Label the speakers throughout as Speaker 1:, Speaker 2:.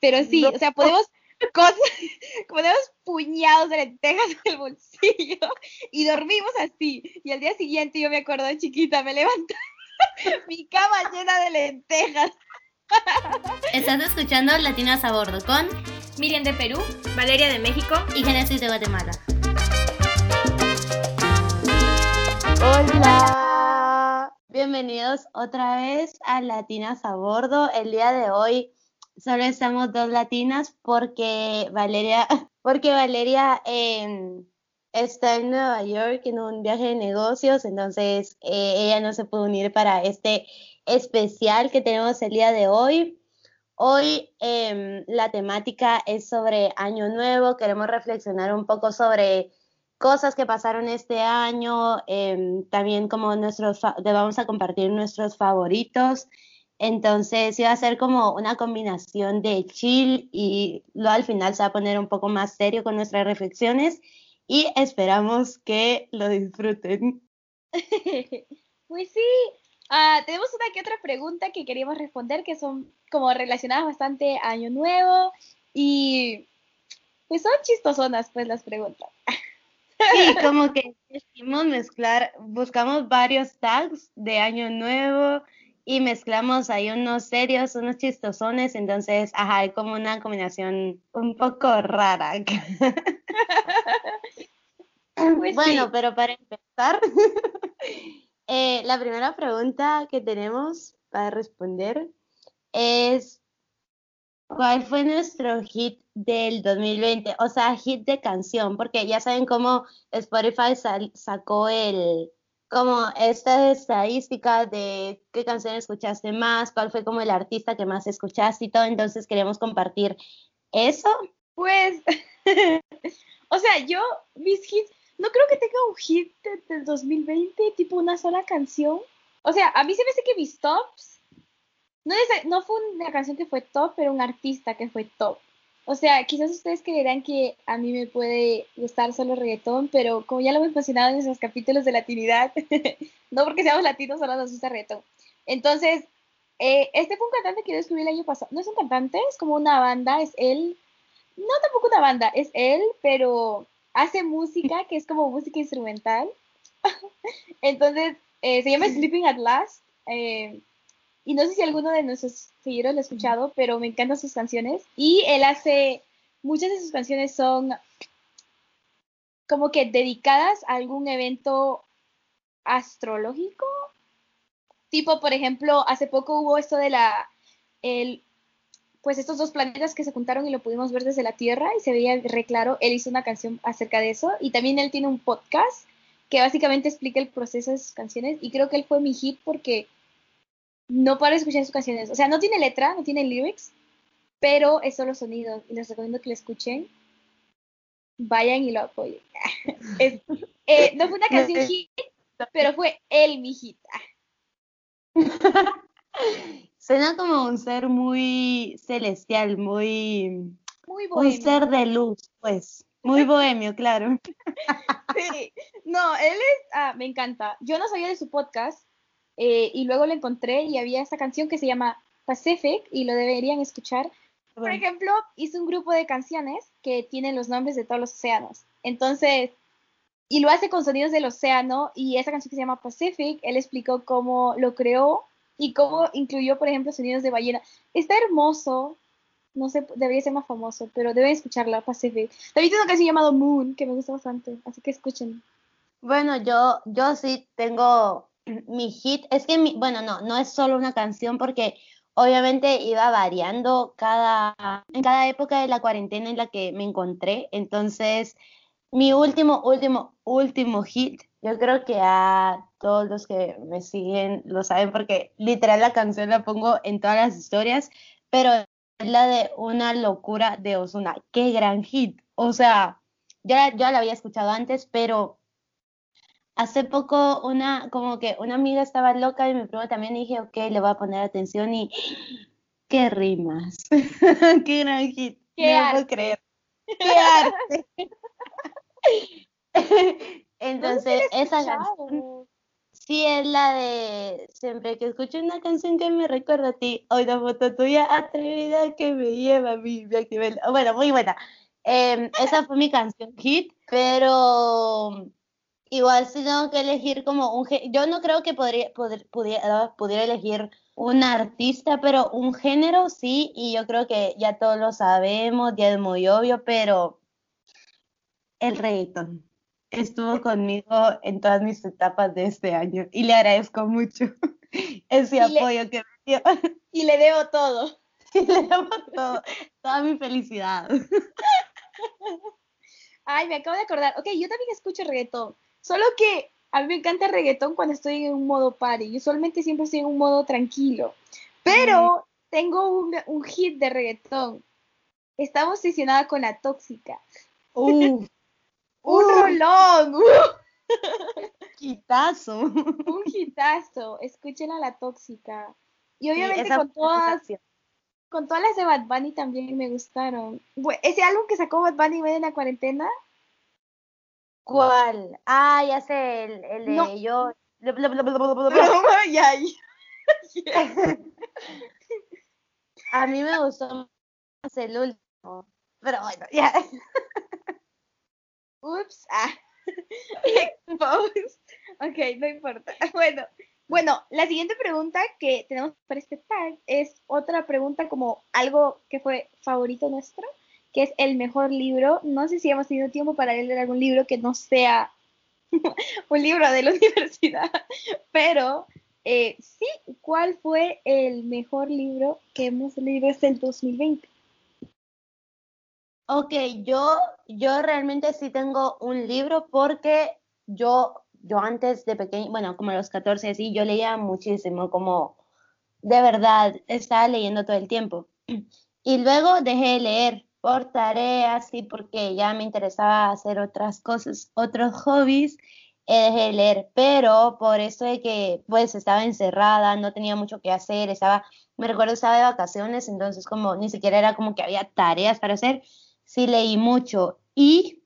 Speaker 1: Pero sí, o sea, podemos cosas, ponemos puñados de lentejas en el bolsillo y dormimos así. Y al día siguiente yo me acuerdo de chiquita, me levanté mi cama llena de lentejas.
Speaker 2: Estás escuchando Latinas a Bordo con
Speaker 1: Miriam de Perú,
Speaker 3: Valeria de México
Speaker 2: y Genesis de Guatemala.
Speaker 4: Hola, bienvenidos otra vez a Latinas a Bordo. El día de hoy solo estamos dos latinas porque Valeria, porque Valeria em, está en Nueva York en un viaje de negocios, entonces eh, ella no se pudo unir para este especial que tenemos el día de hoy. Hoy em, la temática es sobre Año Nuevo, queremos reflexionar un poco sobre cosas que pasaron este año, em, también como nuestros, vamos a compartir nuestros favoritos entonces iba a ser como una combinación de chill y luego al final se va a poner un poco más serio con nuestras reflexiones y esperamos que lo disfruten.
Speaker 1: pues sí, ah, tenemos una que otra pregunta que queríamos responder que son como relacionadas bastante a Año Nuevo y pues son chistosonas pues las preguntas.
Speaker 4: Sí, como que quisimos mezclar, buscamos varios tags de Año Nuevo y mezclamos ahí unos serios, unos chistosones, entonces, ajá, hay como una combinación un poco rara. Pues bueno, pero para empezar, eh, la primera pregunta que tenemos para responder es, ¿cuál fue nuestro hit del 2020? O sea, hit de canción, porque ya saben cómo Spotify sacó el como esta estadística de qué canción escuchaste más, cuál fue como el artista que más escuchaste y todo, entonces queremos compartir eso.
Speaker 1: Pues, o sea, yo, mis hits, no creo que tenga un hit del 2020, tipo una sola canción. O sea, a mí se me hace que mis tops, no, es, no fue una canción que fue top, pero un artista que fue top. O sea, quizás ustedes creerán que a mí me puede gustar solo reggaetón, pero como ya lo hemos mencionado en esos capítulos de latinidad, no porque seamos latinos, solo nos gusta reggaetón. Entonces, eh, este fue un cantante que yo descubrí el año pasado. No es un cantante, es como una banda, es él. No tampoco una banda, es él, pero hace música que es como música instrumental. Entonces, eh, se llama Sleeping at Last. Eh, y no sé si alguno de nuestros seguidores lo ha escuchado, pero me encantan sus canciones. Y él hace, muchas de sus canciones son como que dedicadas a algún evento astrológico. Tipo, por ejemplo, hace poco hubo esto de la, el, pues estos dos planetas que se juntaron y lo pudimos ver desde la Tierra y se veía re claro. Él hizo una canción acerca de eso y también él tiene un podcast que básicamente explica el proceso de sus canciones y creo que él fue mi hit porque no para escuchar sus canciones. O sea, no tiene letra, no tiene lyrics, pero es solo sonido y les recomiendo que lo escuchen. Vayan y lo apoyen. Eh, no fue una canción hit, pero fue el mi hit.
Speaker 4: Suena como un ser muy celestial, muy... Muy bohemio. Un ser de luz, pues. Muy bohemio, claro.
Speaker 1: Sí. No, él es... Ah, me encanta. Yo no sabía de su podcast, eh, y luego lo encontré y había esta canción que se llama Pacific y lo deberían escuchar. Por ejemplo, hizo un grupo de canciones que tienen los nombres de todos los océanos. Entonces, y lo hace con sonidos del océano y esa canción que se llama Pacific, él explicó cómo lo creó y cómo incluyó, por ejemplo, sonidos de ballena. Está hermoso. No sé, debería ser más famoso, pero deben escucharla, Pacific. También tiene una canción llamada Moon, que me gusta bastante, así que escuchen.
Speaker 4: Bueno, yo, yo sí tengo mi hit, es que, mi, bueno, no, no es solo una canción porque obviamente iba variando cada, en cada época de la cuarentena en la que me encontré. Entonces, mi último, último, último hit, yo creo que a todos los que me siguen lo saben porque literal la canción la pongo en todas las historias, pero es la de Una locura de Osuna. Qué gran hit. O sea, ya, ya la había escuchado antes, pero hace poco una, como que una amiga estaba loca y mi primo también dije, ok, le voy a poner atención y qué rimas, qué gran hit,
Speaker 1: qué
Speaker 4: no
Speaker 1: arte.
Speaker 4: puedo creer, qué arte. Entonces, esa canción, Sí, es la de siempre que escucho una canción que me recuerda a ti, hoy la foto tuya atrevida que me lleva a mí, Bueno, muy buena. Em, esa fue mi canción hit, pero igual si tengo que elegir como un... Yo no creo que podría, pudiera, pudiera elegir un artista, pero un género sí, y yo creo que ya todos lo sabemos, ya es muy obvio, pero el reggaeton estuvo conmigo en todas mis etapas de este año y le agradezco mucho ese apoyo que me dio.
Speaker 1: Y le debo todo.
Speaker 4: Y le debo todo, toda mi felicidad.
Speaker 1: Ay, me acabo de acordar. Ok, yo también escucho reggaetón, solo que a mí me encanta el reggaetón cuando estoy en un modo party. Yo usualmente siempre estoy en un modo tranquilo. Pero tengo un, un, hit de reggaetón. Estaba obsesionada con la tóxica.
Speaker 4: un
Speaker 1: rolón.
Speaker 4: Hitazo.
Speaker 1: Un hitazo. Escuchen a la tóxica. Y obviamente con todas, con todas las de Bad Bunny también me gustaron. Ese álbum que sacó Bad Bunny en la cuarentena
Speaker 4: ¿Cuál? Ah, ya sé, el, el de
Speaker 1: No.
Speaker 4: yo. A mí me gustó más el último. Pero bueno, ya.
Speaker 1: Ups. Ah. Ok, no importa. Bueno, bueno, la siguiente pregunta que tenemos para este tag es otra pregunta como algo que fue favorito nuestro, que es el mejor libro. No sé si hemos tenido tiempo para leer algún libro que no sea un libro de la universidad, pero eh, sí, ¿cuál fue el mejor libro que hemos leído desde el 2020?
Speaker 4: Ok, yo, yo realmente sí tengo un libro porque yo, yo antes de pequeño, bueno, como a los 14 así, yo leía muchísimo, como de verdad, estaba leyendo todo el tiempo. Y luego dejé de leer por tareas y porque ya me interesaba hacer otras cosas, otros hobbies, dejé de leer, pero por eso de que pues estaba encerrada, no tenía mucho que hacer, estaba, me recuerdo estaba de vacaciones, entonces como ni siquiera era como que había tareas para hacer, sí leí mucho y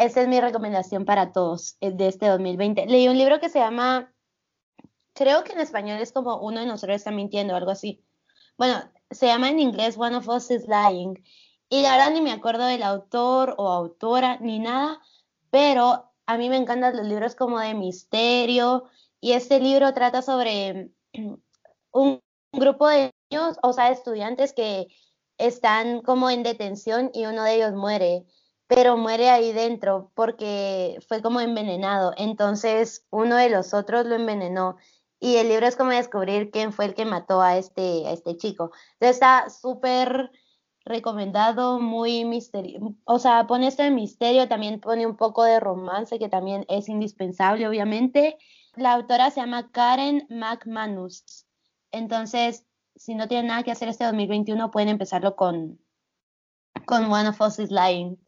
Speaker 4: esa es mi recomendación para todos eh, de este 2020. Leí un libro que se llama, creo que en español es como Uno de nosotros está mintiendo, algo así. Bueno, se llama en inglés One of Us is Lying. Y la ni me acuerdo del autor o autora ni nada, pero a mí me encantan los libros como de misterio y este libro trata sobre un grupo de niños, o sea, estudiantes que están como en detención y uno de ellos muere, pero muere ahí dentro porque fue como envenenado. Entonces uno de los otros lo envenenó y el libro es como descubrir quién fue el que mató a este, a este chico. Entonces está súper recomendado, muy misterio, o sea, pone esto de misterio, también pone un poco de romance que también es indispensable, obviamente. La autora se llama Karen McManus. Entonces, si no tienen nada que hacer este 2021, pueden empezarlo con, con One of Us is Lying.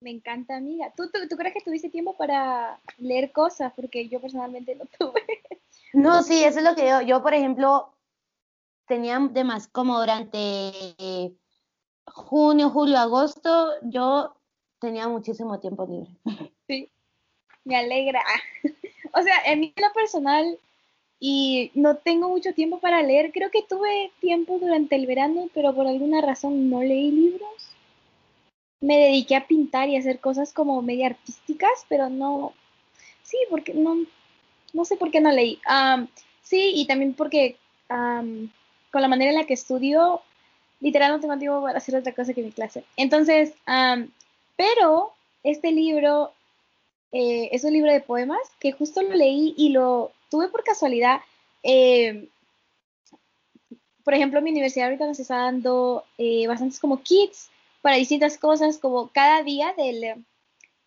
Speaker 1: Me encanta, amiga. ¿Tú, tú, tú crees que tuviste tiempo para leer cosas? Porque yo personalmente no tuve.
Speaker 4: No, sí, eso es lo que yo, yo por ejemplo, tenía de más como durante junio, julio, agosto, yo tenía muchísimo tiempo libre.
Speaker 1: Sí, me alegra. O sea, en mí lo personal, y no tengo mucho tiempo para leer, creo que tuve tiempo durante el verano, pero por alguna razón no leí libros. Me dediqué a pintar y a hacer cosas como media artísticas, pero no, sí, porque no, no sé por qué no leí. Um, sí, y también porque um, con la manera en la que estudio, literal no tengo tiempo para hacer otra cosa que mi clase. Entonces, um, pero este libro eh, es un libro de poemas que justo lo leí y lo tuve por casualidad. Eh, por ejemplo, mi universidad ahorita nos está dando eh, bastantes como kits para distintas cosas, como cada día del,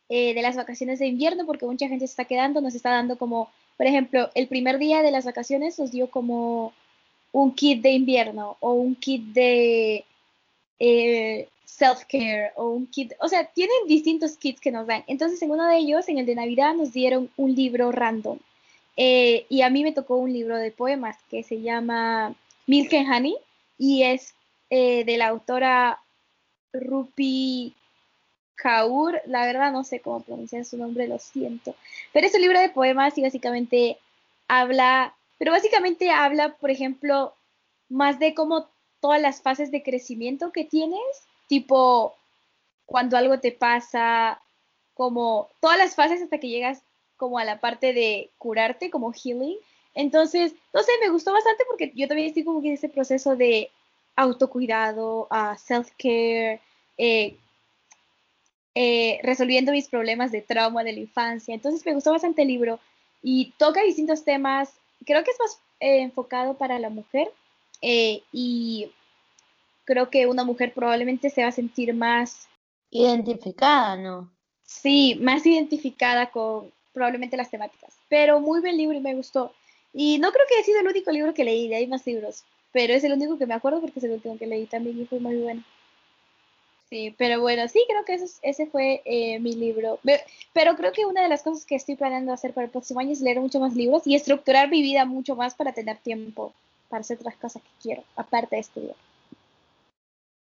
Speaker 1: de las vacaciones de invierno, porque mucha gente se está quedando, nos está dando como, por ejemplo, el primer día de las vacaciones nos dio como un kit de invierno o un kit de eh, self-care o un kit, o sea, tienen distintos kits que nos dan. Entonces, en uno de ellos, en el de Navidad, nos dieron un libro random. Eh, y a mí me tocó un libro de poemas que se llama Milk and Honey y es eh, de la autora Rupi Kaur, la verdad no sé cómo pronunciar su nombre, lo siento. Pero es un libro de poemas y básicamente habla, pero básicamente habla, por ejemplo, más de cómo todas las fases de crecimiento que tienes, tipo cuando algo te pasa, como todas las fases hasta que llegas como a la parte de curarte, como healing. Entonces, no sé, me gustó bastante porque yo también estoy como que en ese proceso de autocuidado, uh, self-care, eh, eh, resolviendo mis problemas de trauma de la infancia. Entonces me gustó bastante el libro y toca distintos temas. Creo que es más eh, enfocado para la mujer y creo que una mujer probablemente se va a sentir más
Speaker 4: identificada, ¿no?
Speaker 1: Sí, más identificada con probablemente las temáticas. Pero muy buen libro y me gustó. Y no creo que haya sido el único libro que leí, hay más libros, pero es el único que me acuerdo porque es el último que leí también y fue muy bueno. Sí, pero bueno, sí, creo que ese fue eh, mi libro. Pero creo que una de las cosas que estoy planeando hacer para el próximo año es leer mucho más libros y estructurar mi vida mucho más para tener tiempo para hacer otras cosas que quiero, aparte de estudiar.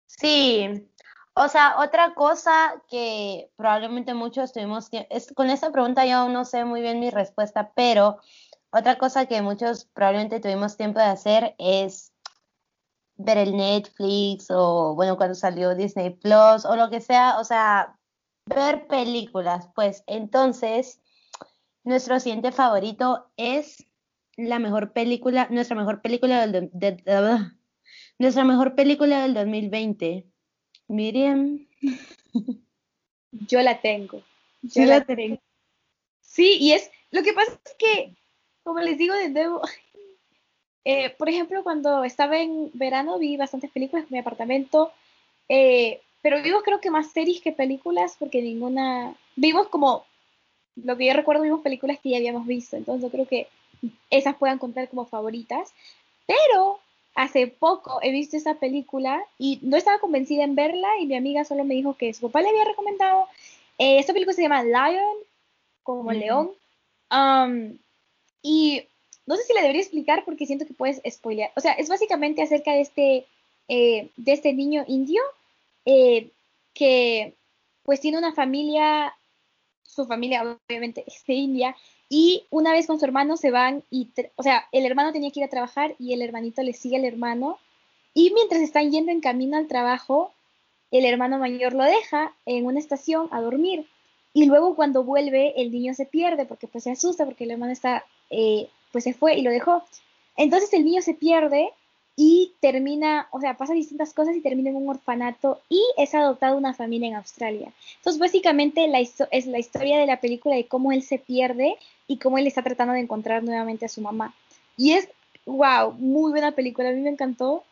Speaker 4: Sí, o sea, otra cosa que probablemente muchos tuvimos que, con esta pregunta yo no sé muy bien mi respuesta, pero otra cosa que muchos probablemente tuvimos tiempo de hacer es ver el Netflix o, bueno, cuando salió Disney Plus o lo que sea, o sea, ver películas. Pues entonces, nuestro siguiente favorito es la mejor película, nuestra mejor película del, nuestra mejor película del 2020. Miriam.
Speaker 1: Yo la tengo. Yo la tengo. Sí, y es, lo que pasa es que, como les digo de nuevo, eh, por ejemplo, cuando estaba en verano vi bastantes películas en mi apartamento, eh, pero vimos creo que más series que películas porque ninguna, vimos como, lo que yo recuerdo, vimos películas que ya habíamos visto, entonces yo creo que esas puedan contar como favoritas, pero hace poco he visto esa película y no estaba convencida en verla y mi amiga solo me dijo que su papá le había recomendado. Eh, esta película se llama Lion, como león. Um, y no sé si la debería explicar porque siento que puedes spoilear. O sea, es básicamente acerca de este, eh, de este niño indio eh, que pues tiene una familia, su familia obviamente es de India, y una vez con su hermano se van y, o sea, el hermano tenía que ir a trabajar y el hermanito le sigue al hermano. Y mientras están yendo en camino al trabajo, el hermano mayor lo deja en una estación a dormir. Y luego cuando vuelve, el niño se pierde porque pues se asusta porque el hermano está, eh, pues se fue y lo dejó. Entonces el niño se pierde y termina, o sea, pasa distintas cosas y termina en un orfanato y es adoptado una familia en Australia. Entonces, básicamente la es la historia de la película de cómo él se pierde y cómo él está tratando de encontrar nuevamente a su mamá. Y es, wow, muy buena película, a mí me encantó,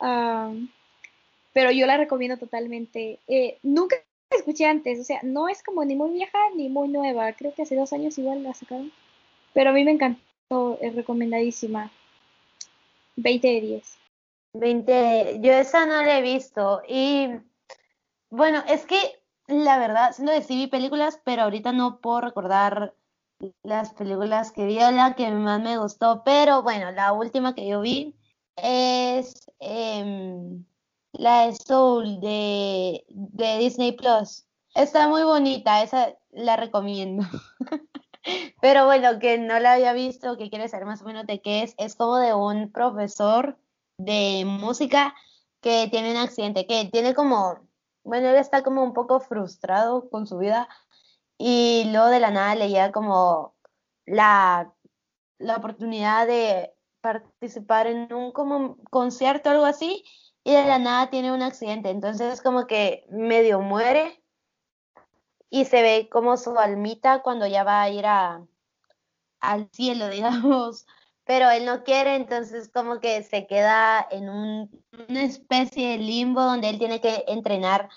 Speaker 1: pero yo la recomiendo totalmente. Eh, nunca la escuché antes, o sea, no es como ni muy vieja ni muy nueva, creo que hace dos años igual la sacaron, pero a mí me encantó, es recomendadísima. 20 de 10.
Speaker 4: 20, yo esa no la he visto y bueno, es que la verdad, siendo de películas, pero ahorita no puedo recordar las películas que vi la que más me gustó, pero bueno, la última que yo vi es em, la de Soul de, de Disney Plus. Está muy bonita, esa la recomiendo. pero bueno, que no la había visto, que quiere saber más o menos de qué es, es como de un profesor de música que tiene un accidente, que tiene como, bueno, él está como un poco frustrado con su vida y luego de la nada le llega como la, la oportunidad de participar en un como concierto o algo así y de la nada tiene un accidente, entonces como que medio muere y se ve como su almita cuando ya va a ir a, al cielo, digamos, pero él no quiere, entonces como que se queda en una especie de limbo donde él tiene que entrenar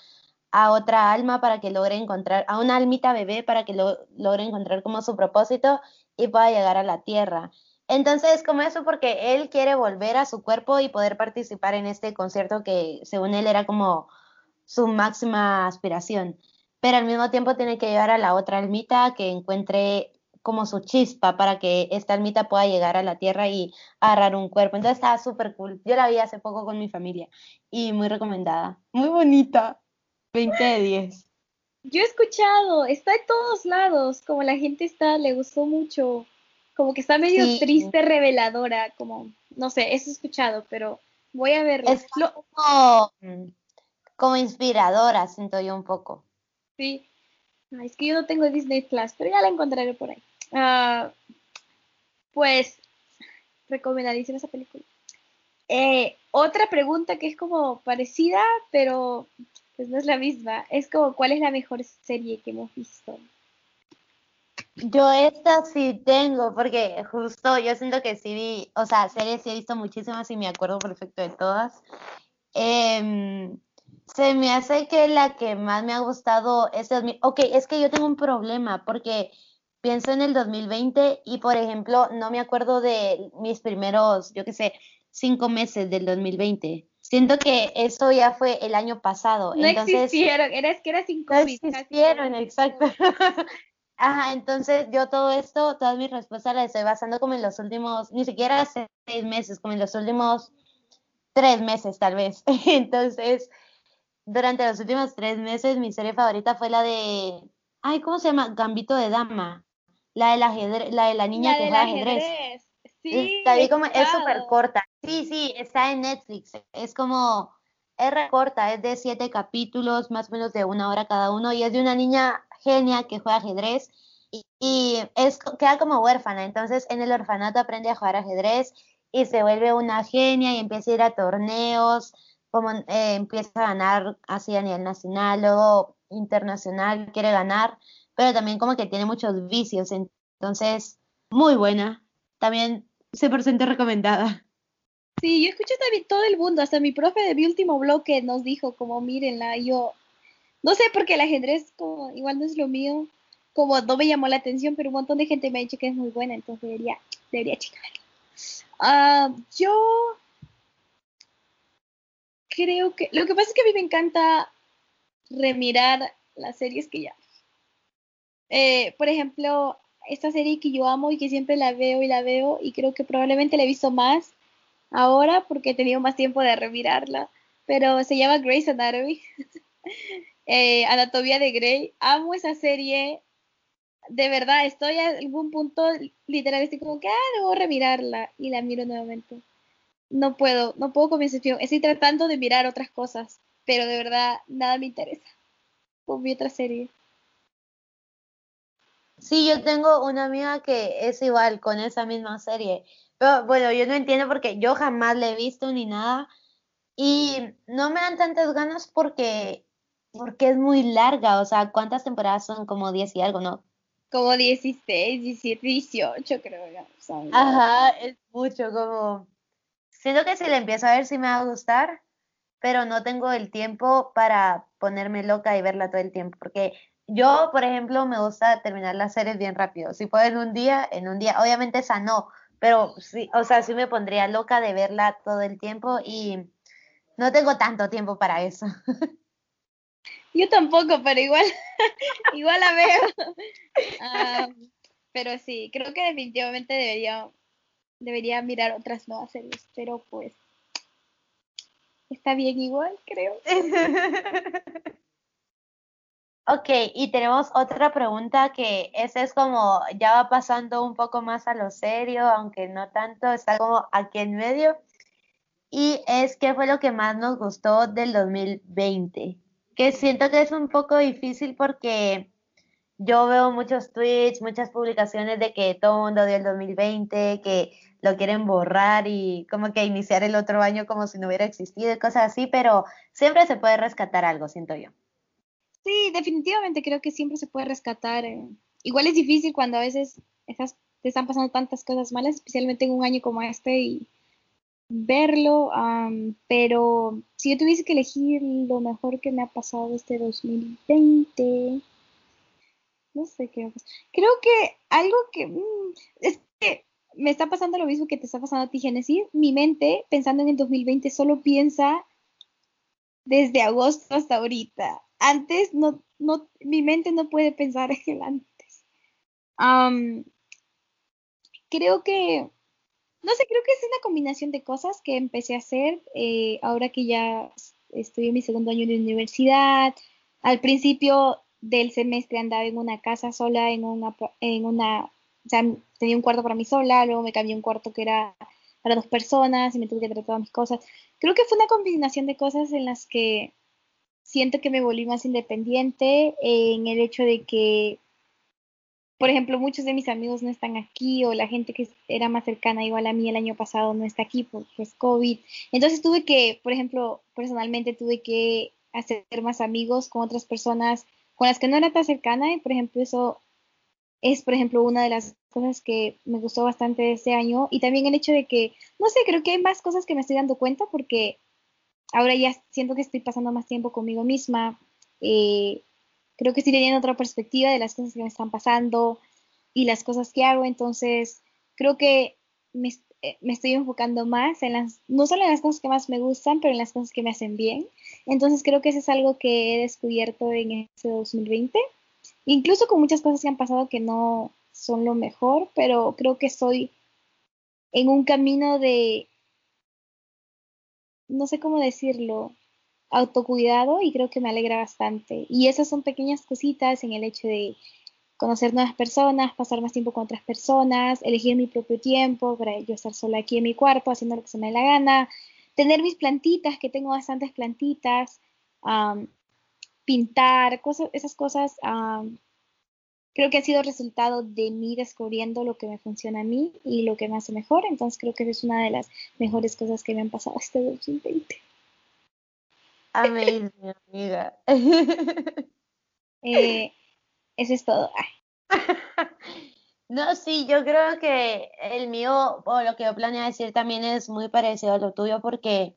Speaker 4: a otra alma para que logre encontrar, a una almita bebé para que lo, logre encontrar como su propósito y pueda llegar a la tierra. Entonces, como eso, porque él quiere volver a su cuerpo y poder participar en este concierto que según él era como su máxima aspiración. Pero al mismo tiempo tiene que llevar a la otra almita que encuentre como su chispa para que esta almita pueda llegar a la tierra y agarrar un cuerpo. Entonces estaba súper cool. Yo la vi hace poco con mi familia y muy recomendada. Muy bonita. 20 de 10.
Speaker 1: Yo he escuchado, está en todos lados, como la gente está, le gustó mucho, como que está medio
Speaker 4: Sí.
Speaker 1: triste, reveladora, como, no sé, eso he escuchado, pero voy a verlo.
Speaker 4: Es como, como inspiradora, siento yo un poco.
Speaker 1: sí. Ay, es que yo no tengo Disney Plus, pero ya la encontraré por ahí. Ah, pues, recomendadísima esa película. Eh, otra pregunta que es como parecida, pero pues no es la misma. Es como, ¿cuál es la mejor serie que hemos visto?
Speaker 4: Yo esta sí tengo, porque justo yo siento que sí vi, o sea, series sí he visto muchísimas y me acuerdo perfecto de todas. Em, se me hace que la que más me ha gustado es 2000. Ok, es que yo tengo un problema porque pienso en el 2020 y, por ejemplo, no me acuerdo de mis primeros, yo qué sé, cinco meses del 2020. Siento que eso ya fue el año pasado.
Speaker 1: No
Speaker 4: Entonces,
Speaker 1: existieron, era, es que era sin
Speaker 4: no existieron, exacto. Ajá, entonces yo todo esto, todas mis respuestas las estoy basando como en los últimos, ni siquiera seis meses, como en los últimos tres meses tal vez. Entonces, durante los últimos tres meses mi serie favorita fue la de, ay, ¿cómo se llama? Gambito de Dama. La del ajedrez, la de la niña
Speaker 1: La
Speaker 4: que juega ajedrez.
Speaker 1: ajedrez. Sí,
Speaker 4: La vi como, es súper corta. Sí, sí, está en Netflix. Es como, es re corta, es de siete capítulos, más o menos de una hora cada uno, y es de una niña genia que juega ajedrez y, y es, queda como huérfana. Entonces, en el orfanato aprende a jugar ajedrez y se vuelve una genia y empieza a ir a torneos, como eh, empieza a ganar así a nivel nacional, luego internacional, quiere ganar, pero también como que tiene muchos vicios. Entonces, muy buena. También 100% recomendada.
Speaker 1: Sí, yo escuché también todo el mundo, hasta mi profe de mi último bloque nos dijo como mírenla, yo no sé por qué el ajedrez como igual no es lo mío, como no me llamó la atención, pero un montón de gente me ha dicho que es muy buena, entonces debería, debería checarla. Ah, yo creo que, lo que pasa es que a mí me encanta remirar las series que ya. Eh, por ejemplo, esta serie que yo amo y que siempre la veo y la veo y creo que probablemente la he visto más ahora porque he tenido más tiempo de remirarla, pero se llama Grey's Anatomy, eh, Anatomía de Grey. Amo esa serie, de verdad, estoy a algún punto literal, como que, ah, debo remirarla y la miro nuevamente. No puedo, no puedo con mi excepción. Estoy tratando de mirar otras cosas, pero de verdad nada me interesa. Con mi otra serie.
Speaker 4: Sí, yo tengo una amiga que es igual con esa misma serie. Pero bueno, yo no entiendo porque yo jamás la he visto ni nada. Y no me dan tantas ganas porque, porque es muy larga. O sea, ¿cuántas temporadas son? Como 10 y algo, ¿no?
Speaker 1: Como 16, 17, 18 creo ya. son.
Speaker 4: Ajá, es mucho como... Siento que si la empiezo a ver sí me va a gustar, pero no tengo el tiempo para ponerme loca y verla todo el tiempo. Porque yo, por ejemplo, me gusta terminar las series bien rápido. Si puedo en un día, en un día. Obviamente esa no, pero sí, o sea, sí me pondría loca de verla todo el tiempo y no tengo tanto tiempo para eso.
Speaker 1: Yo tampoco, pero igual, igual la veo. Ah, pero sí, creo que definitivamente debería, debería mirar otras nuevas series, pero pues está bien igual, creo.
Speaker 4: Ok, y tenemos otra pregunta que ese es como, ya va pasando un poco más a lo serio, aunque no tanto, está como aquí en medio. Y es, ¿qué fue lo que más nos gustó del 2020? Que siento que es un poco difícil porque yo veo muchos tweets, muchas publicaciones de que todo el mundo dio el 2020, que lo quieren borrar y como que iniciar el otro año como si no hubiera existido y cosas así, pero siempre se puede rescatar algo, siento yo.
Speaker 1: Sí, definitivamente creo que siempre se puede rescatar. eh. Igual es difícil cuando a veces estás, te están pasando tantas cosas malas, especialmente en un año como este, y verlo, am, pero si yo tuviese que elegir lo mejor que me ha pasado este 2020, no sé qué. Creo que algo que mm, es que me está pasando lo mismo que te está pasando a ti, Genesis. Mi mente, pensando en el 2020, solo piensa desde agosto hasta ahorita. Antes no, no, mi mente no puede pensar en el antes. Creo que, no sé, creo que es una combinación de cosas que empecé a hacer eh, ahora que ya estoy en mi segundo año de universidad. Al principio del semestre andaba en una casa sola, en una, en una, tenía un cuarto para mí sola, luego me cambié un cuarto que era para dos personas y me tuve que traer todas mis cosas. Creo que fue una combinación de cosas en las que siento que me volví más independiente en el hecho de que, por ejemplo, muchos de mis amigos no están aquí o la gente que era más cercana igual a mí el año pasado no está aquí por pues, COVID. Entonces tuve que, por ejemplo, personalmente tuve que hacer más amigos con otras personas con las que no era tan cercana y, por ejemplo, eso es, por ejemplo, una de las cosas que me gustó bastante de este año y también el hecho de que, no sé, creo que hay más cosas que me estoy dando cuenta porque ahora ya siento que estoy pasando más tiempo conmigo misma, eh, creo que estoy teniendo otra perspectiva de las cosas que me están pasando y las cosas que hago, entonces creo que me, eh, me estoy enfocando más en las, no solo en las cosas que más me gustan, pero en las cosas que me hacen bien. Entonces creo que eso es algo que he descubierto en este 2020 incluso con muchas cosas que han pasado que no son lo mejor, pero creo que estoy en un camino de, no sé cómo decirlo, autocuidado y creo que me alegra bastante. Y esas son pequeñas cositas en el hecho de conocer nuevas personas, pasar más tiempo con otras personas, elegir mi propio tiempo para yo estar sola aquí en mi cuarto haciendo lo que se me dé la gana, tener mis plantitas, que tengo bastantes plantitas, pintar, cosas, esas cosas, creo que ha sido resultado de mí descubriendo lo que me funciona a mí y lo que me hace mejor. Entonces creo que es una de las mejores cosas que me han pasado este 2020.
Speaker 4: Amén, amiga.
Speaker 1: Eh, eso es todo.
Speaker 4: No, sí, yo creo que el mío, o lo que yo planeo decir también es muy parecido a lo tuyo, porque,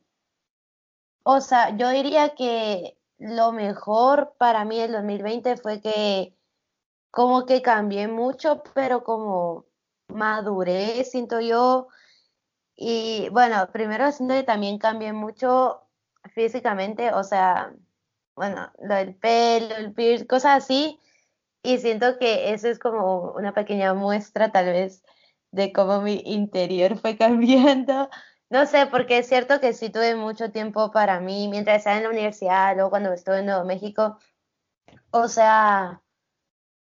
Speaker 4: o sea, yo diría que lo mejor para mí del 2020 fue que como que cambié mucho, pero como maduré, siento yo. Y bueno, primero siento que también cambié mucho físicamente, o sea, bueno, lo del pelo, el piercing, cosas así. Y siento que eso es como una pequeña muestra tal vez de cómo mi interior fue cambiando. No sé, porque es cierto que sí tuve mucho tiempo para mí mientras estaba en la universidad, luego cuando estuve en Nuevo México. O sea,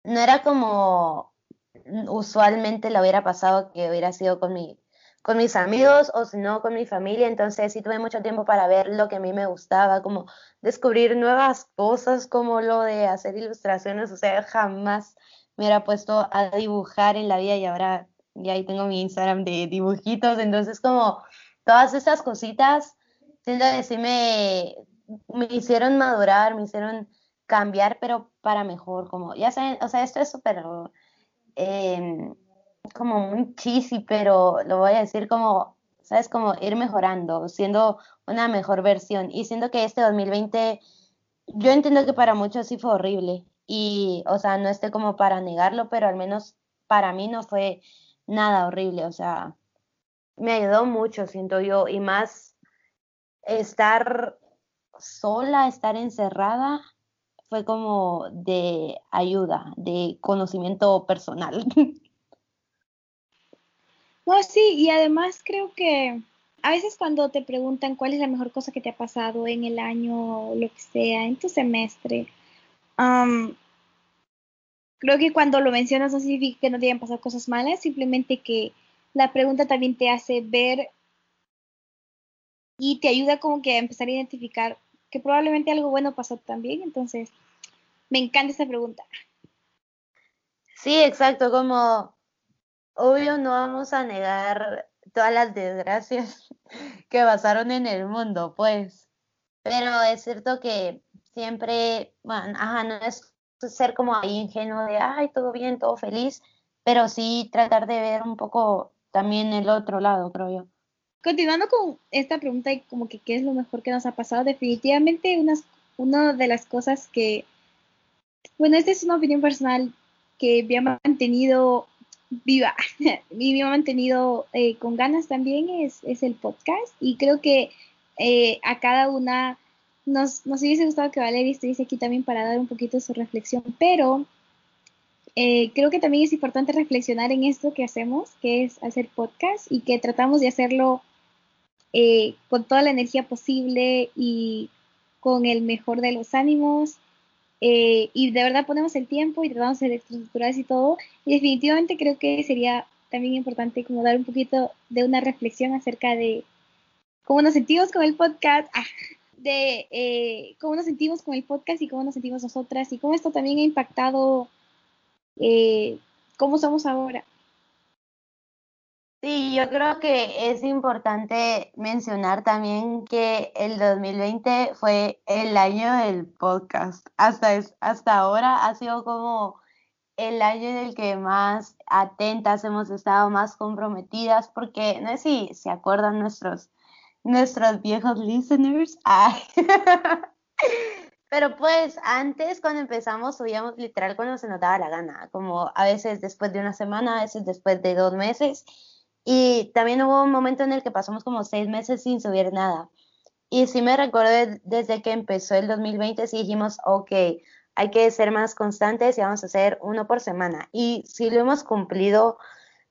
Speaker 4: no era como usualmente lo hubiera pasado que hubiera sido con mi con mis amigos o si no con mi familia, entonces sí tuve mucho tiempo para ver lo que a mí me gustaba, como descubrir nuevas cosas como lo de hacer ilustraciones, o sea, jamás me hubiera puesto a dibujar en la vida y ahora ya ahí tengo mi Instagram de dibujitos, entonces como todas esas cositas, siento que sí me, me hicieron madurar, me hicieron cambiar, pero para mejor, como, ya saben, o sea, esto es súper, em, como muy cheesy, pero lo voy a decir como, ¿sabes? Como ir mejorando, siendo una mejor versión. Y siento que este 2020, yo entiendo que para muchos sí fue horrible. Y, o sea, no esté como para negarlo, pero al menos para mí no fue nada horrible. O sea, me ayudó mucho, siento yo, y más estar sola, estar encerrada, fue como de ayuda, de conocimiento personal.
Speaker 1: No, sí, y además creo que a veces cuando te preguntan cuál es la mejor cosa que te ha pasado en el año, lo que sea, en tu semestre, creo que cuando lo mencionas no significa que no te hayan pasado cosas malas, simplemente que la pregunta también te hace ver y te ayuda como que a empezar a identificar que probablemente algo bueno pasó también. Entonces, me encanta esa pregunta.
Speaker 4: Sí, exacto, como obvio no vamos a negar todas las desgracias que pasaron en el mundo, pues, pero es cierto que siempre, bueno, ajá, no es ser como ahí ingenuo de, ay, todo bien, todo feliz, pero sí tratar de ver un poco también el otro lado, creo yo.
Speaker 1: Continuando con esta pregunta y como que qué es lo mejor que nos ha pasado, definitivamente unas, una de las cosas que, bueno, esta es una opinión personal que me ha mantenido viva. Y me ha mantenido eh, con ganas también es, el podcast. Y creo que eh, a cada una nos, nos hubiese gustado que Valeria estuviese aquí también para dar un poquito su reflexión, pero eh, creo que también es importante reflexionar en esto que hacemos, que es hacer podcast y que tratamos de hacerlo eh, con toda la energía posible y con el mejor de los ánimos. Eh, y de verdad ponemos el tiempo y tratamos de ser estructuradas y todo. Y definitivamente creo que sería también importante como dar un poquito de una reflexión acerca de cómo nos sentimos con el podcast, ah, de eh, cómo nos sentimos con el podcast y cómo nos sentimos nosotras y cómo esto también ha impactado eh, cómo somos ahora.
Speaker 4: Sí, yo creo que es importante mencionar también que el 2020 fue el año del podcast. Hasta, es, hasta ahora ha sido como el año en el que más atentas hemos estado, más comprometidas, porque no sé si se acuerdan nuestros, nuestros viejos listeners. Pero pues antes cuando empezamos subíamos literal cuando se nos daba la gana, como a veces después de una semana, a veces después de dos meses. Y también hubo un momento en el que pasamos como seis meses sin subir nada. Y sí me recuerdo desde que empezó el 2020, sí dijimos, ok, hay que ser más constantes y vamos a hacer uno por semana. Y sí lo hemos cumplido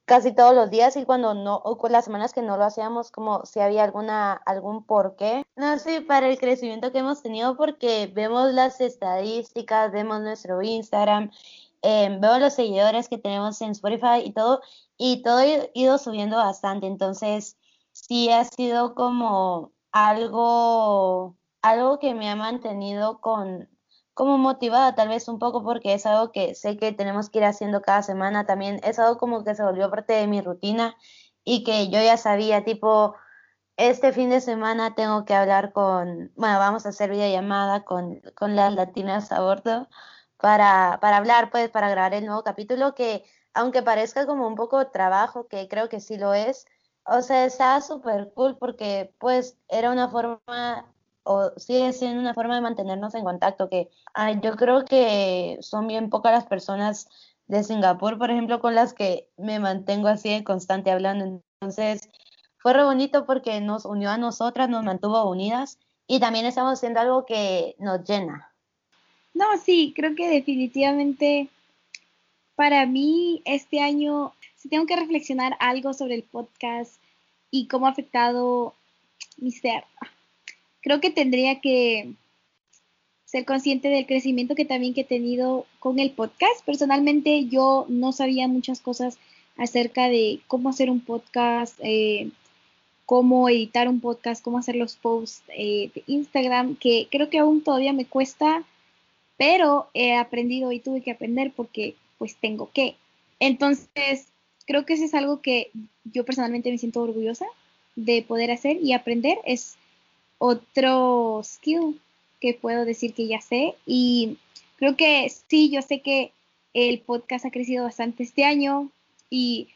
Speaker 4: casi todos los días y cuando no, o con las semanas que no lo hacíamos, como si había alguna, algún porqué. No sé, para el crecimiento que hemos tenido, porque vemos las estadísticas, vemos nuestro Instagram, eh, vemos los seguidores que tenemos en Spotify y todo, y todo ha ido subiendo bastante. Entonces, sí ha sido como algo, algo que me ha mantenido con, como motivada tal vez un poco porque es algo que sé que tenemos que ir haciendo cada semana también, es algo como que se volvió parte de mi rutina y que yo ya sabía, tipo, este fin de semana tengo que hablar con, bueno, vamos a hacer videollamada con, con las latinas a bordo para, para hablar, pues, para grabar el nuevo capítulo que, aunque parezca como un poco trabajo, que creo que sí lo es, o sea, está súper cool porque, pues, era una forma o sigue siendo una forma de mantenernos en contacto, que yo creo que son bien pocas las personas de Singapur, por ejemplo, con las que me mantengo así de constante hablando. Entonces, fue re bonito porque nos unió a nosotras, nos mantuvo unidas y también estamos haciendo algo que nos llena.
Speaker 1: No, sí, creo que definitivamente para mí este año, si tengo que reflexionar algo sobre el podcast y cómo ha afectado mi ser, creo que tendría que ser consciente del crecimiento que también que he tenido con el podcast. Personalmente yo no sabía muchas cosas acerca de cómo hacer un podcast, eh, cómo editar un podcast, cómo hacer los posts eh, de Instagram, que creo que aún todavía me cuesta, pero he aprendido y tuve que aprender porque pues tengo que. Entonces, creo que eso es algo que yo personalmente me siento orgullosa de poder hacer y aprender. Es otro skill que puedo decir que ya sé. Y creo que sí, yo sé que el podcast ha crecido bastante este año y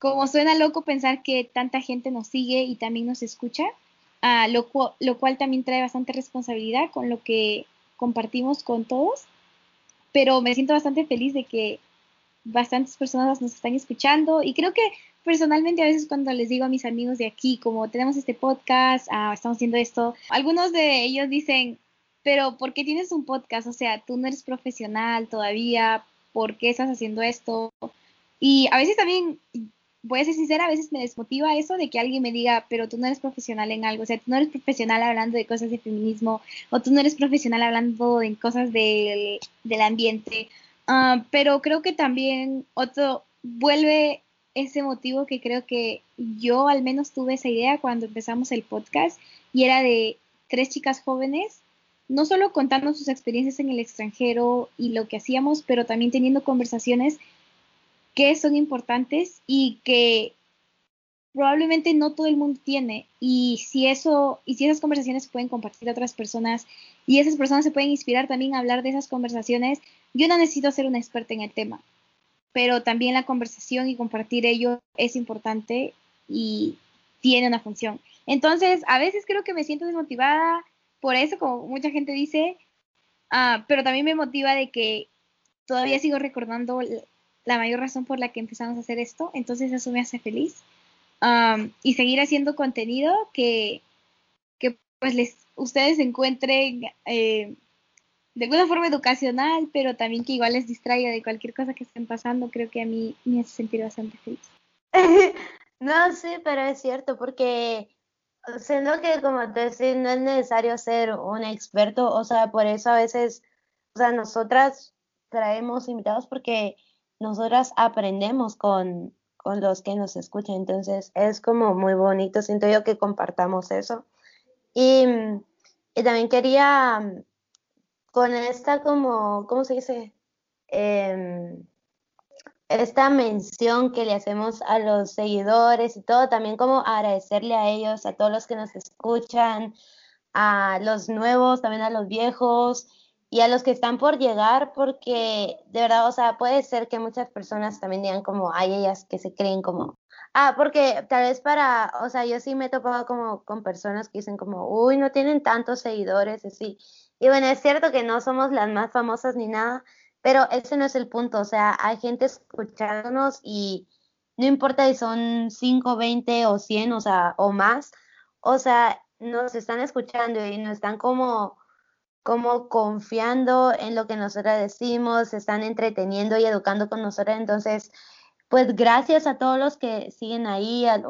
Speaker 1: como suena loco pensar que tanta gente nos sigue y también nos escucha, uh, lo, lo cual también trae bastante responsabilidad con lo que compartimos con todos, pero me siento bastante feliz de que bastantes personas nos están escuchando y creo que personalmente a veces cuando les digo a mis amigos de aquí, como tenemos este podcast, ah, estamos haciendo esto, algunos de ellos dicen, pero ¿por qué tienes un podcast? O sea, tú no eres profesional todavía, ¿por qué estás haciendo esto? Y a veces también, voy a ser sincera, a veces me desmotiva eso de que alguien me diga, pero tú no eres profesional en algo, o sea, tú no eres profesional hablando de cosas de feminismo, o tú no eres profesional hablando de cosas del, del ambiente. Uh, pero creo que también otro vuelve ese motivo que creo que yo al menos tuve esa idea cuando empezamos el podcast y era de tres chicas jóvenes, no solo contando sus experiencias en el extranjero y lo que hacíamos, pero también teniendo conversaciones que son importantes y que probablemente no todo el mundo tiene y si eso y si esas conversaciones se pueden compartir a otras personas y esas personas se pueden inspirar también a hablar de esas conversaciones, yo no necesito ser una experta en el tema pero también la conversación y compartir ello es importante y tiene una función. Entonces, a veces creo que me siento desmotivada por eso, como mucha gente dice, uh, pero también me motiva de que todavía sigo recordando la mayor razón por la que empezamos a hacer esto, entonces eso me hace feliz. Y seguir haciendo contenido que, que pues les, ustedes encuentren eh, de alguna forma educacional, pero también que igual les distraiga de cualquier cosa que estén pasando, creo que a mí me hace sentir bastante feliz.
Speaker 4: no, sí, pero es cierto, porque siendo que como te decís, no es necesario ser un experto, o sea, por eso a veces sea, nosotras traemos invitados porque nosotras aprendemos con, con los que nos escuchan. Entonces es como muy bonito, siento yo que compartamos eso. Y, y también quería, con esta como, ¿cómo se dice? Em, esta mención que le hacemos a los seguidores y todo, también como agradecerle a ellos, a todos los que nos escuchan, a los nuevos, también a los viejos y a los que están por llegar, porque de verdad, o sea, puede ser que muchas personas también digan como, hay ellas que se creen como, ah, porque tal vez para, o sea, yo sí me he topado como con personas que dicen como, uy, no tienen tantos seguidores, así. Y bueno, es cierto que no somos las más famosas ni nada, pero ese no es el punto, o sea, hay gente escuchándonos y no importa si son 5, 20 o 100, o sea, o más, o sea, nos están escuchando y nos están como como confiando en lo que nosotras decimos, están entreteniendo y educando con nosotras. Entonces, pues gracias a todos los que siguen ahí, a,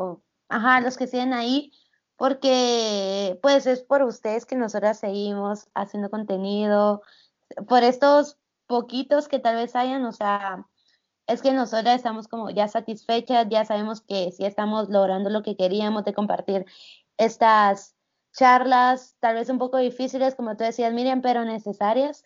Speaker 4: ajá, los que siguen ahí, porque pues es por ustedes que nosotras seguimos haciendo contenido, por estos poquitos que tal vez hayan, o sea, es que nosotras estamos como ya satisfechas, ya sabemos que sí estamos logrando lo que queríamos de compartir estas charlas tal vez un poco difíciles, como tú decías, Miriam, pero necesarias.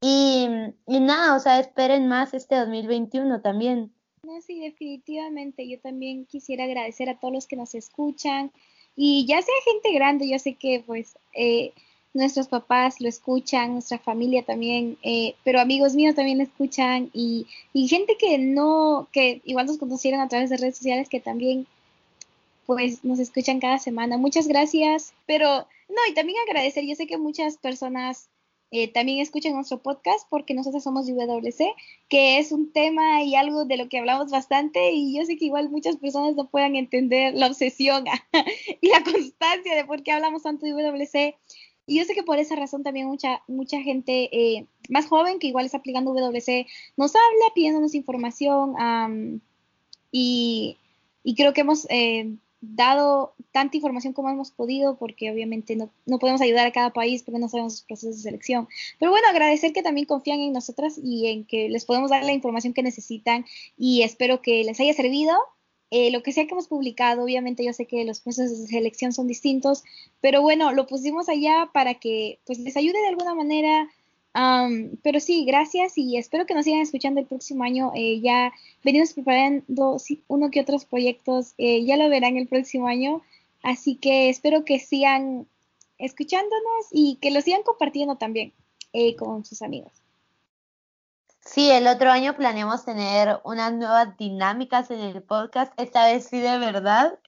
Speaker 4: Y, y nada, o sea, esperen más este 2021 también.
Speaker 1: No, sí, definitivamente. Yo también quisiera agradecer a todos los que nos escuchan. Y ya sea gente grande, yo sé que pues eh, nuestros papás lo escuchan, nuestra familia también, eh, pero amigos míos también lo escuchan y, y gente que no, que igual nos conocieron a través de redes sociales que también pues nos escuchan cada semana. Muchas gracias, pero no, y también agradecer, yo sé que muchas personas eh, también escuchan nuestro podcast porque nosotros somos UWC, que es un tema y algo de lo que hablamos bastante y yo sé que igual muchas personas no puedan entender la obsesión y la constancia de por qué hablamos tanto de UWC. Y yo sé que por esa razón también mucha, mucha gente eh, más joven que igual está aplicando WC nos habla pidiéndonos información y, y, creo que hemos eh, dado tanta información como hemos podido, porque obviamente no, no, podemos ayudar a cada país porque no sabemos sus procesos de selección. Pero bueno, agradecer que también confían en nosotras y en que les podemos dar la información que necesitan y espero que les haya servido. Eh, lo que sea que hemos publicado, obviamente yo sé que los procesos de selección son distintos, pero bueno, lo pusimos allá para que pues les ayude de alguna manera pero sí, gracias y espero que nos sigan escuchando el próximo año. Eh, ya venimos preparando uno que otros proyectos, eh, ya lo verán el próximo año. Así que espero que sigan escuchándonos y que lo sigan compartiendo también eh, con sus amigos.
Speaker 4: Sí, el otro año planeamos tener unas nuevas dinámicas en el podcast, esta vez sí de verdad.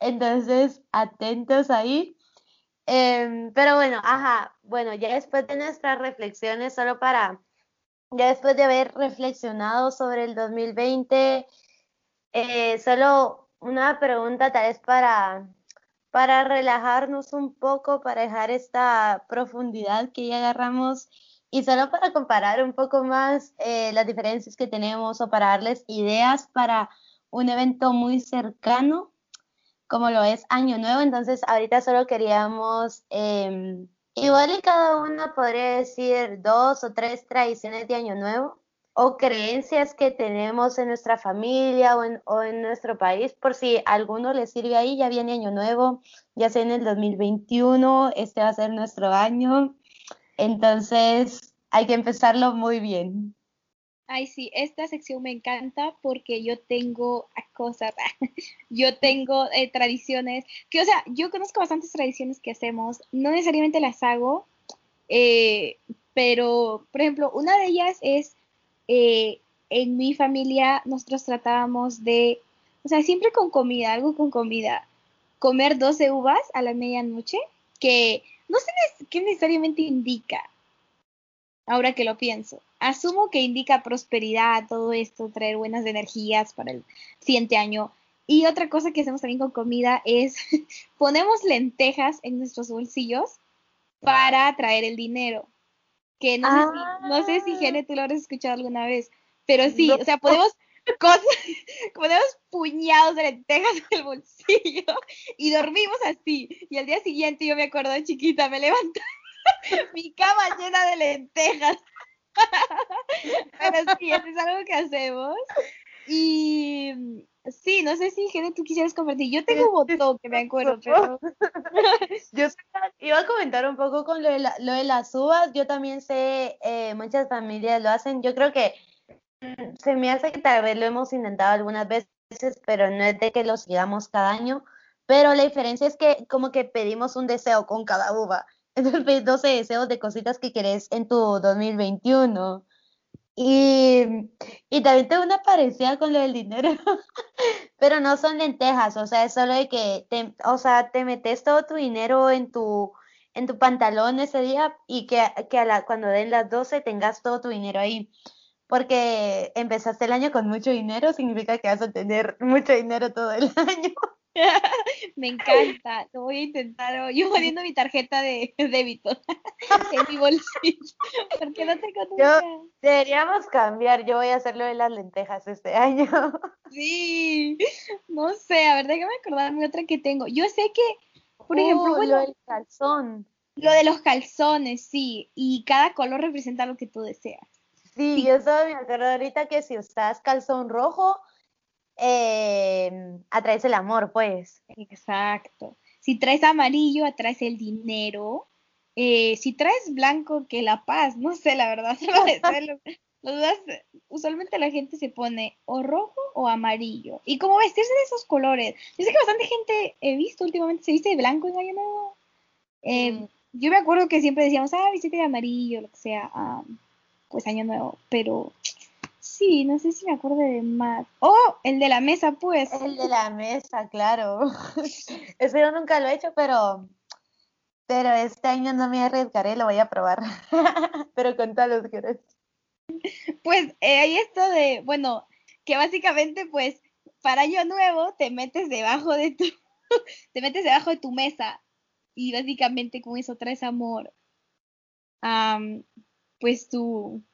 Speaker 4: Entonces, atentos ahí. Em, pero bueno, ajá, bueno, ya después de nuestras reflexiones, solo para, ya después de haber reflexionado sobre el 2020, eh, solo una pregunta tal vez para, para relajarnos un poco, para dejar esta profundidad que ya agarramos y solo para comparar un poco más eh, las diferencias que tenemos o para darles ideas para un evento muy cercano como lo es Año Nuevo. Entonces, ahorita solo queríamos, eh, igual y cada uno podría decir dos o tres tradiciones de Año Nuevo o creencias que tenemos en nuestra familia o en, o en nuestro país, por si alguno le sirve ahí, ya viene Año Nuevo, ya sea en el 2021, este va a ser nuestro año. Entonces, hay que empezarlo muy bien.
Speaker 1: Ay, sí, esta sección me encanta porque yo tengo cosas, yo tengo eh, tradiciones, que o sea, yo conozco bastantes tradiciones que hacemos, no necesariamente las hago, eh, pero, por ejemplo, una de ellas es, eh, en mi familia nosotros tratábamos de, o sea, siempre con comida, algo con comida, comer 12 uvas a la medianoche, que no sé qué necesariamente indica, ahora que lo pienso. Asumo que indica prosperidad, todo esto, traer buenas energías para el siguiente año. Y otra cosa que hacemos también con comida es ponemos lentejas en nuestros bolsillos para traer el dinero. Que no, sé, si, no sé si. Gene tú lo habrás escuchado alguna vez, pero sí, o sea, ponemos cosas, ponemos puñados de lentejas en el bolsillo y dormimos así. Y al día siguiente yo me acuerdo de chiquita, me levanté mi cama llena de lentejas. Pero sí, eso es algo que hacemos. Y sí, no sé si Gene, tú quisieras compartir. Yo tengo un botón que me acuerdo, pero.
Speaker 4: Yo iba a comentar un poco con lo de, lo de las uvas. Yo también sé, eh, muchas familias lo hacen. Yo creo que mm, se me hace que tal vez lo hemos intentado algunas veces, pero no es de que lo sigamos cada año. Pero la diferencia es que como que pedimos un deseo con cada uva. Entonces pedís 12 deseos de cositas que querés en tu 2021. Y, y también tengo una parecida con lo del dinero, pero no son lentejas, o sea, es solo de que te, o sea, te metes todo tu dinero en tu, en tu pantalón ese día y que, que a la, cuando den las 12 tengas todo tu dinero ahí. Porque empezaste el año con mucho dinero, significa que vas a tener mucho dinero todo el año.
Speaker 1: Me encanta, lo voy a intentar. Yo poniendo mi tarjeta de débito en mi bolsillo, porque no tengo nunca.
Speaker 4: deberíamos cambiar, yo voy a hacerlo de las lentejas este año.
Speaker 1: Sí, no sé, a ver, déjame acordarme otra que tengo. Yo sé que, por ejemplo,
Speaker 4: uh, lo del calzón.
Speaker 1: Lo de los calzones, sí, y cada color representa lo que tú deseas.
Speaker 4: Sí, yo solo me acuerdo ahorita que si usas calzón rojo, eh, atraes el amor, pues.
Speaker 1: Exacto. Si traes amarillo, atraes el dinero. Eh, si traes blanco, que la paz, no sé, la verdad. usualmente la gente se pone o rojo o amarillo. Y como vestirse de esos colores. Yo sé que bastante gente he visto últimamente se viste de blanco en Año Nuevo. Eh, mm. Yo me acuerdo que siempre decíamos, ah, viste de amarillo, lo que sea, pues Año Nuevo. Pero Sí, no sé si me acuerdo de más. Oh, el de la mesa, pues.
Speaker 4: El de la mesa, claro. Eso yo nunca lo he hecho, pero, pero este año no me arriesgaré, lo voy a probar. pero contalo si quieres.
Speaker 1: Pues eh, ahí esto de, bueno, que básicamente, pues, para año nuevo te metes debajo de tu, te metes debajo de tu mesa y básicamente con eso traes amor. pues tú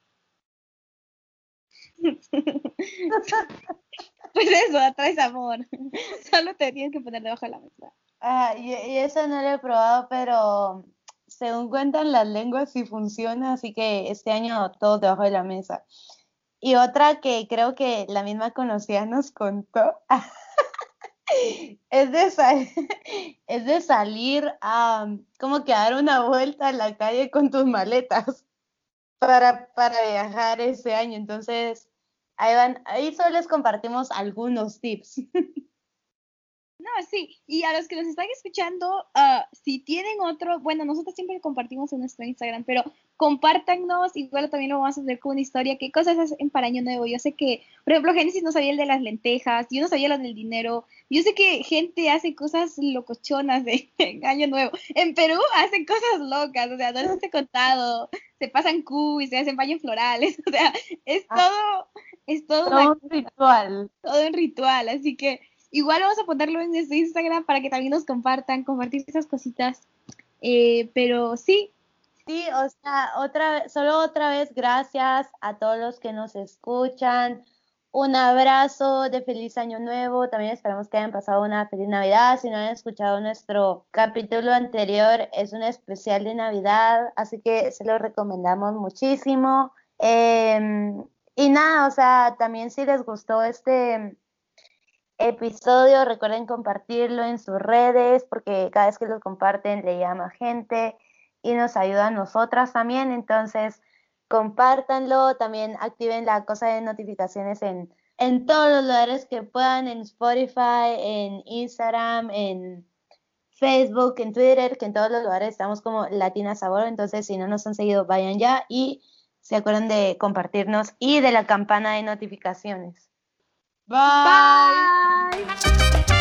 Speaker 1: pues eso, atraes amor. Solo te tienes que poner debajo de la mesa.
Speaker 4: Ah, y, eso no lo he probado, pero según cuentan las lenguas sí funciona, así que este año todo debajo de la mesa. Y otra que creo que la misma conocida nos contó es, de es de salir a como que dar una vuelta a la calle con tus maletas para, para viajar ese año. Entonces, Ahí van, ahí solo les compartimos algunos tips.
Speaker 1: No, sí, y a los que nos están escuchando, uh, si tienen otro, bueno, nosotros siempre compartimos en nuestro Instagram, pero compártanos, igual también lo vamos a hacer con una historia, qué cosas hacen para Año Nuevo. Yo sé que, por ejemplo, Génesis no sabía el de las lentejas, yo no sabía lo del dinero, yo sé que gente hace cosas locochonas de Año Nuevo. En Perú hacen cosas locas, o sea, no les he contado, se pasan Q y se hacen baños florales, o sea, es ah. todo, es todo,
Speaker 4: un ritual.
Speaker 1: Todo un ritual, así que Igual vamos a ponerlo en nuestro Instagram para que también nos compartan, compartir esas cositas. Eh, pero sí.
Speaker 4: Sí, o sea, otra solo otra vez gracias a todos los que nos escuchan. Un abrazo de feliz año nuevo. También esperamos que hayan pasado una feliz Navidad. Si no han escuchado nuestro capítulo anterior, es un especial de Navidad, así que se lo recomendamos muchísimo. Em, y nada, o sea, también si les gustó este episodio. Recuerden compartirlo en sus redes porque cada vez que lo comparten le llama gente y nos ayuda a nosotras también. Entonces, compártanlo. También activen la cosa de notificaciones en, en todos los lugares que puedan, en Spotify, en Instagram, en Facebook, en Twitter, que en todos los lugares estamos como Latina Sabor. Entonces, si no nos han seguido, vayan ya y se acuerdan de compartirnos y de la campana de notificaciones.
Speaker 1: Bye. Bye.